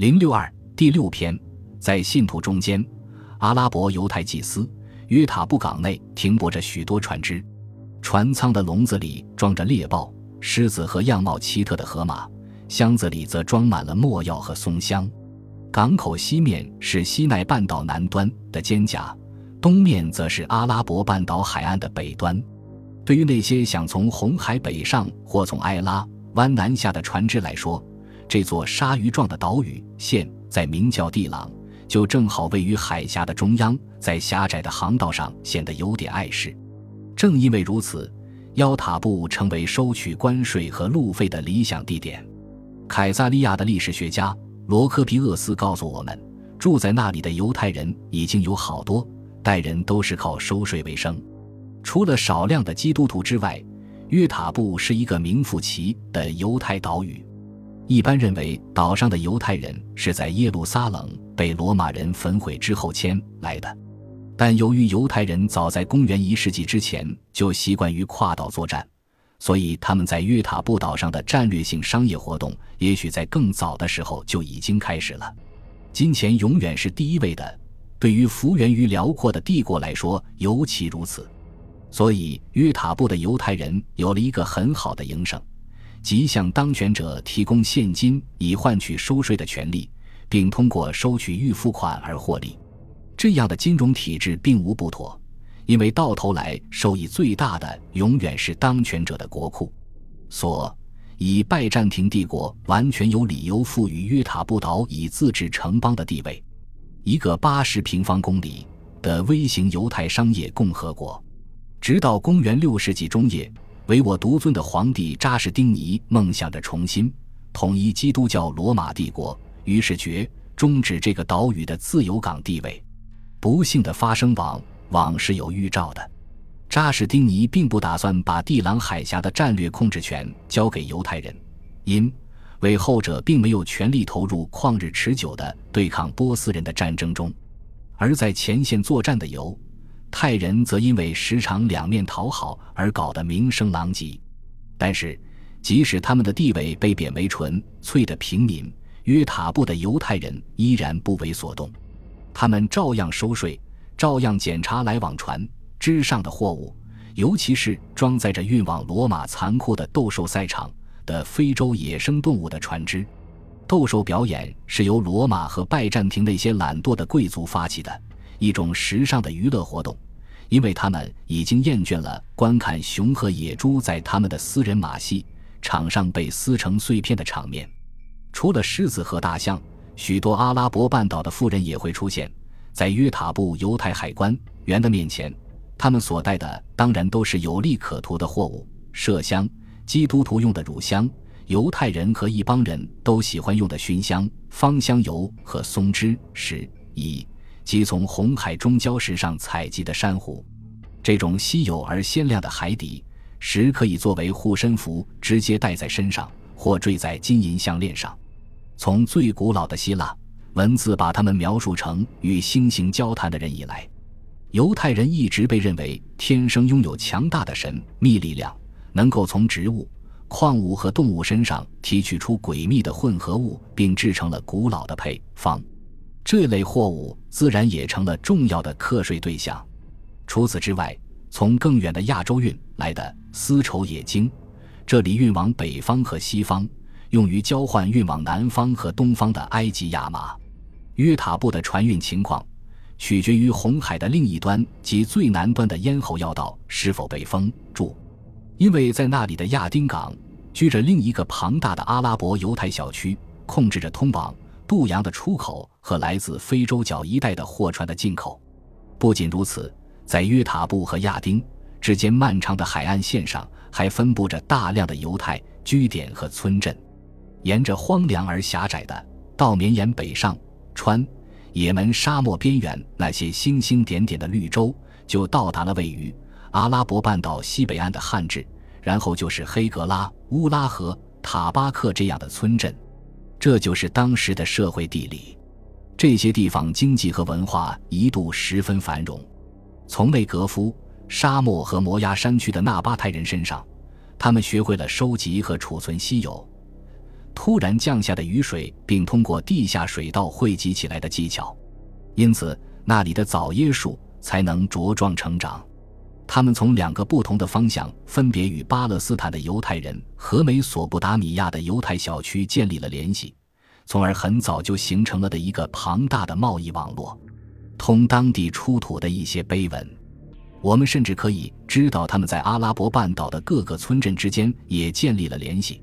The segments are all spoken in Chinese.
零六二第六篇，在信徒中间，阿拉伯犹太祭司约塔布港内停泊着许多船只，船舱的笼子里装着猎豹、狮子和样貌奇特的河马，箱子里则装满了墨药和松香。港口西面是西奈半岛南端的尖甲，东面则是阿拉伯半岛海岸的北端。对于那些想从红海北上或从埃拉湾南下的船只来说，这座鲨鱼状的岛屿现在名叫地朗，就正好位于海峡的中央，在狭窄的航道上显得有点碍事。正因为如此，腰塔布成为收取关税和路费的理想地点。凯撒利亚的历史学家罗科皮厄斯告诉我们，住在那里的犹太人已经有好多代人都是靠收税为生。除了少量的基督徒之外，约塔布是一个名副其的犹太岛屿。一般认为，岛上的犹太人是在耶路撒冷被罗马人焚毁之后迁来的，但由于犹太人早在公元一世纪之前就习惯于跨岛作战，所以他们在约塔布岛上的战略性商业活动也许在更早的时候就已经开始了。金钱永远是第一位的，对于幅员于辽阔的帝国来说尤其如此，所以约塔布的犹太人有了一个很好的营生。即向当权者提供现金以换取收税的权利，并通过收取预付款而获利。这样的金融体制并无不妥，因为到头来受益最大的永远是当权者的国库。所以，拜占庭帝国完全有理由赋予约塔布岛以自治城邦的地位，一个八十平方公里的微型犹太商业共和国。直到公元六世纪中叶。唯我独尊的皇帝扎什丁尼梦想着重新统一基督教罗马帝国，于是决终止这个岛屿的自由港地位。不幸的发生往往是有预兆的。扎什丁尼并不打算把地朗海峡的战略控制权交给犹太人，因为后者并没有全力投入旷日持久的对抗波斯人的战争中，而在前线作战的犹。泰人则因为时常两面讨好而搞得名声狼藉，但是即使他们的地位被贬为纯粹的平民，约塔布的犹太人依然不为所动，他们照样收税，照样检查来往船只上的货物，尤其是装载着运往罗马残酷的斗兽赛场的非洲野生动物的船只。斗兽表演是由罗马和拜占庭那些懒惰的贵族发起的。一种时尚的娱乐活动，因为他们已经厌倦了观看熊和野猪在他们的私人马戏场上被撕成碎片的场面。除了狮子和大象，许多阿拉伯半岛的富人也会出现在约塔布犹太海关员的面前。他们所带的当然都是有利可图的货物：麝香、基督徒用的乳香、犹太人和一帮人都喜欢用的熏香、芳香油和松脂、石、乙。即从红海中礁石上采集的珊瑚，这种稀有而鲜亮的海底石可以作为护身符，直接戴在身上或坠在金银项链上。从最古老的希腊文字把它们描述成与星星交谈的人以来，犹太人一直被认为天生拥有强大的神秘力量，能够从植物、矿物和动物身上提取出诡秘的混合物，并制成了古老的配方。这类货物自然也成了重要的课税对象。除此之外，从更远的亚洲运来的丝绸冶金，这里运往北方和西方，用于交换运往南方和东方的埃及亚麻。约塔布的船运情况，取决于红海的另一端及最南端的咽喉要道是否被封住，因为在那里的亚丁港居着另一个庞大的阿拉伯犹太小区，控制着通往。渡洋的出口和来自非洲角一带的货船的进口。不仅如此，在约塔布和亚丁之间漫长的海岸线上，还分布着大量的犹太据点和村镇。沿着荒凉而狭窄的道绵延北上，穿也门沙漠边缘那些星星点点的绿洲，就到达了位于阿拉伯半岛西北岸的汉治，然后就是黑格拉、乌拉和塔巴克这样的村镇。这就是当时的社会地理，这些地方经济和文化一度十分繁荣。从内格夫沙漠和摩崖山区的纳巴泰人身上，他们学会了收集和储存稀有，突然降下的雨水，并通过地下水道汇集起来的技巧，因此那里的枣椰树才能茁壮成长。他们从两个不同的方向，分别与巴勒斯坦的犹太人和美索不达米亚的犹太小区建立了联系，从而很早就形成了的一个庞大的贸易网络。通当地出土的一些碑文，我们甚至可以知道他们在阿拉伯半岛的各个村镇之间也建立了联系。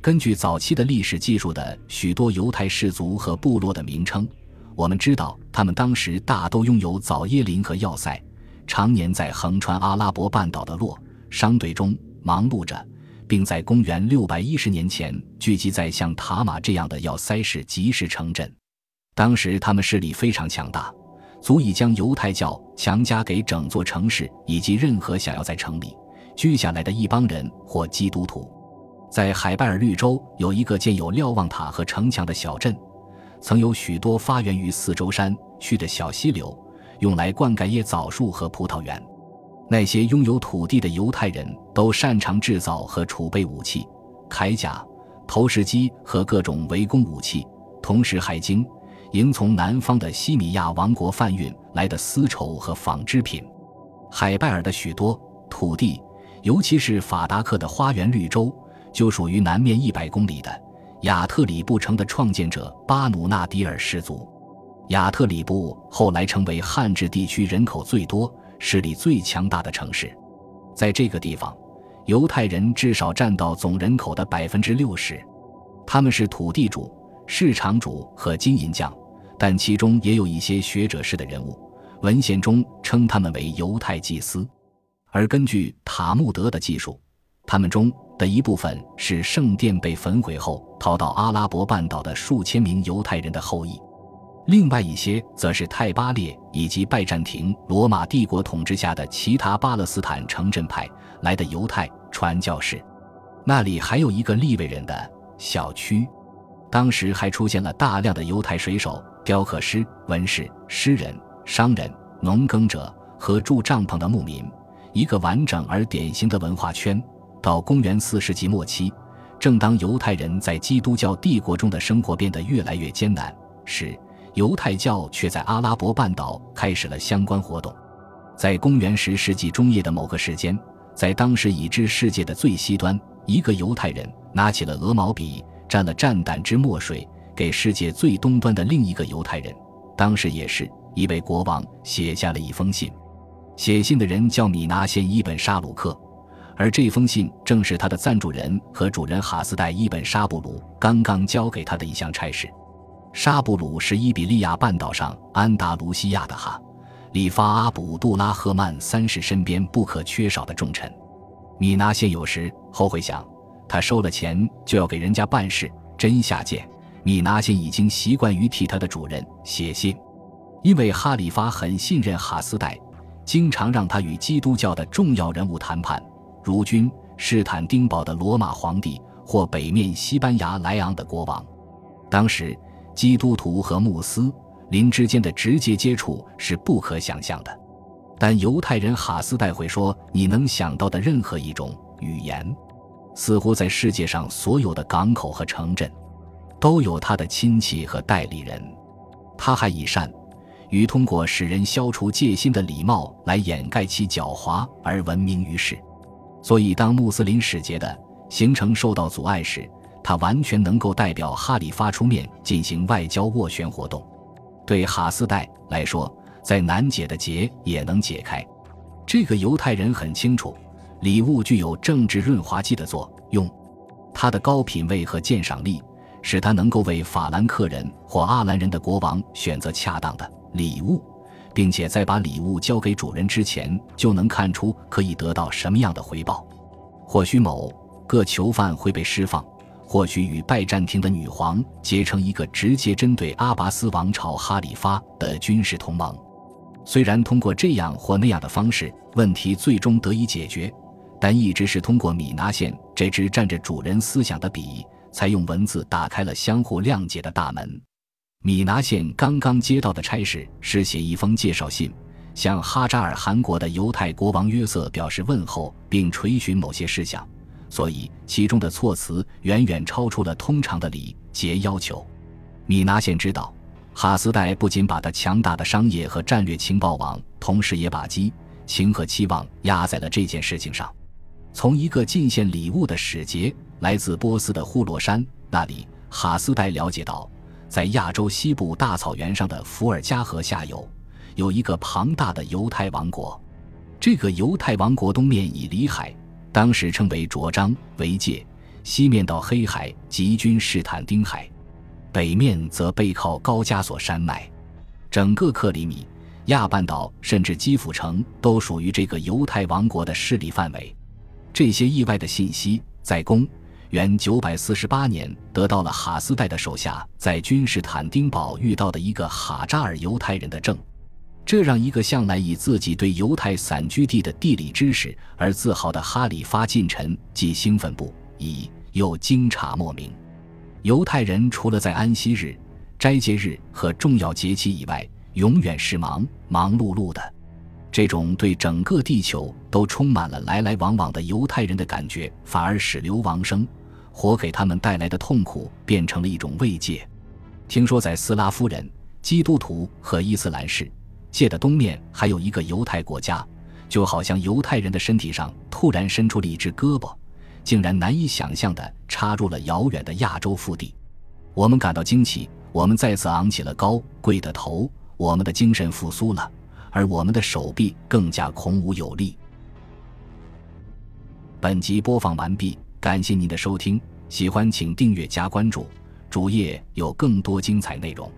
根据早期的历史记述的许多犹太氏族和部落的名称，我们知道他们当时大都拥有早耶林和要塞，常年在横穿阿拉伯半岛的洛商队中忙碌着，并在公元六百一十年前聚集在像塔马这样的要塞式集市城镇。当时他们势力非常强大，足以将犹太教强加给整座城市以及任何想要在城里居下来的一帮人或基督徒。在海拜尔绿洲有一个建有瞭望塔和城墙的小镇，曾有许多发源于四周山区的小溪流，用来灌溉椰枣树和葡萄园。那些拥有土地的犹太人都擅长制造和储备武器、铠甲、投石机和各种围攻武器，同时还经营从南方的西米亚王国贩运来的丝绸和纺织品。海拜尔的许多土地，尤其是法达克的花园绿洲。就属于南面一百公里的亚特里布城的创建者巴努纳迪尔氏族。亚特里布后来成为汉治地区人口最多、势力最强大的城市。在这个地方，犹太人至少占到总人口的百分之六十。他们是土地主、市场主和金银匠，但其中也有一些学者式的人物。文献中称他们为犹太祭司，而根据塔木德的记述，他们中。的一部分是圣殿被焚毁后逃到阿拉伯半岛的数千名犹太人的后裔，另外一些则是泰巴列以及拜占庭罗马帝国统治下的其他巴勒斯坦城镇派来的犹太传教士。那里还有一个利未人的小区，当时还出现了大量的犹太水手、雕刻师、文士、诗人、商人、农耕者和住帐篷的牧民，一个完整而典型的文化圈。到公元四世纪末期，正当犹太人在基督教帝国中的生活变得越来越艰难时，犹太教却在阿拉伯半岛开始了相关活动。在公元十世纪中叶的某个时间，在当时已知世界的最西端，一个犹太人拿起了鹅毛笔，蘸了蘸胆汁墨水，给世界最东端的另一个犹太人，当时也是一位国王，写下了一封信。写信的人叫米拿县伊本沙鲁克。而这封信正是他的赞助人和主人哈斯代伊本沙布鲁刚刚交给他的一项差事。沙布鲁是伊比利亚半岛上安达卢西亚的哈里发阿卜杜拉赫曼三世身边不可缺少的重臣。米纳谢有时后悔想，他收了钱就要给人家办事，真下贱。米纳谢已经习惯于替他的主人写信，因为哈里发很信任哈斯代，经常让他与基督教的重要人物谈判。如君士坦丁堡的罗马皇帝或北面西班牙莱昂的国王，当时基督徒和穆斯林之间的直接接触是不可想象的，但犹太人哈斯代会说你能想到的任何一种语言，似乎在世界上所有的港口和城镇都有他的亲戚和代理人。他还以善于通过使人消除戒心的礼貌来掩盖其狡猾而闻名于世。所以，当穆斯林使节的行程受到阻碍时，他完全能够代表哈里发出面进行外交斡旋活动。对哈斯代来说，再难解的结也能解开。这个犹太人很清楚，礼物具有政治润滑剂的作用。他的高品位和鉴赏力，使他能够为法兰克人或阿兰人的国王选择恰当的礼物。并且在把礼物交给主人之前，就能看出可以得到什么样的回报。或许某个囚犯会被释放，或许与拜占庭的女皇结成一个直接针对阿拔斯王朝哈里发的军事同盟。虽然通过这样或那样的方式，问题最终得以解决，但一直是通过米拿县这支占着主人思想的笔，才用文字打开了相互谅解的大门。米拿县刚刚接到的差事是写一封介绍信，向哈扎尔汗国的犹太国王约瑟表示问候，并垂询某些事项，所以其中的措辞远远超出了通常的礼节要求。米拿县知道，哈斯代不仅把他强大的商业和战略情报网，同时也把激情和期望压在了这件事情上。从一个进献礼物的使节来自波斯的呼罗珊那里，哈斯代了解到，在亚洲西部大草原上的伏尔加河下游，有一个庞大的犹太王国。这个犹太王国东面以里海（当时称为卓章）为界，西面到黑海及君士坦丁海。北面则背靠高加索山脉，整个克里米亚半岛甚至基辅城都属于这个犹太王国的势力范围。这些意外的信息在公元948年得到了哈斯代的手下在君士坦丁堡遇到的一个哈扎尔犹太人的证，这让一个向来以自己对犹太散居地的地理知识而自豪的哈里发近臣既兴奋不已，又惊诧莫名。犹太人除了在安息日、斋戒日和重要节期以外，永远是忙忙碌碌的。这种对整个地球都充满了来来往往的犹太人的感觉，反而使流亡生活给他们带来的痛苦变成了一种慰藉。听说在斯拉夫人、基督徒和伊斯兰世界的东面还有一个犹太国家，就好像犹太人的身体上突然伸出了一只胳膊。竟然难以想象地插入了遥远的亚洲腹地，我们感到惊奇，我们再次昂起了高贵的头，我们的精神复苏了，而我们的手臂更加孔武有力。本集播放完毕，感谢您的收听，喜欢请订阅加关注，主页有更多精彩内容。